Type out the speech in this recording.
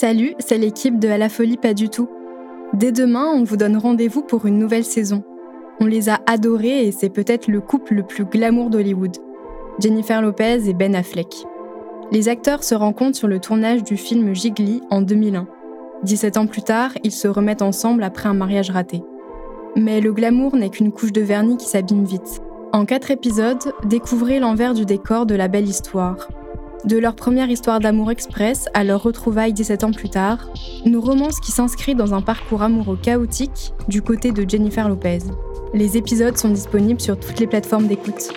Salut, c'est l'équipe de À la folie pas du tout. Dès demain, on vous donne rendez-vous pour une nouvelle saison. On les a adorés et c'est peut-être le couple le plus glamour d'Hollywood. Jennifer Lopez et Ben Affleck. Les acteurs se rencontrent sur le tournage du film Gigli en 2001. 17 ans plus tard, ils se remettent ensemble après un mariage raté. Mais le glamour n'est qu'une couche de vernis qui s'abîme vite. En quatre épisodes, découvrez l'envers du décor de la belle histoire. De leur première histoire d'amour express à leur retrouvaille 17 ans plus tard, une romance qui s'inscrit dans un parcours amoureux chaotique du côté de Jennifer Lopez. Les épisodes sont disponibles sur toutes les plateformes d'écoute.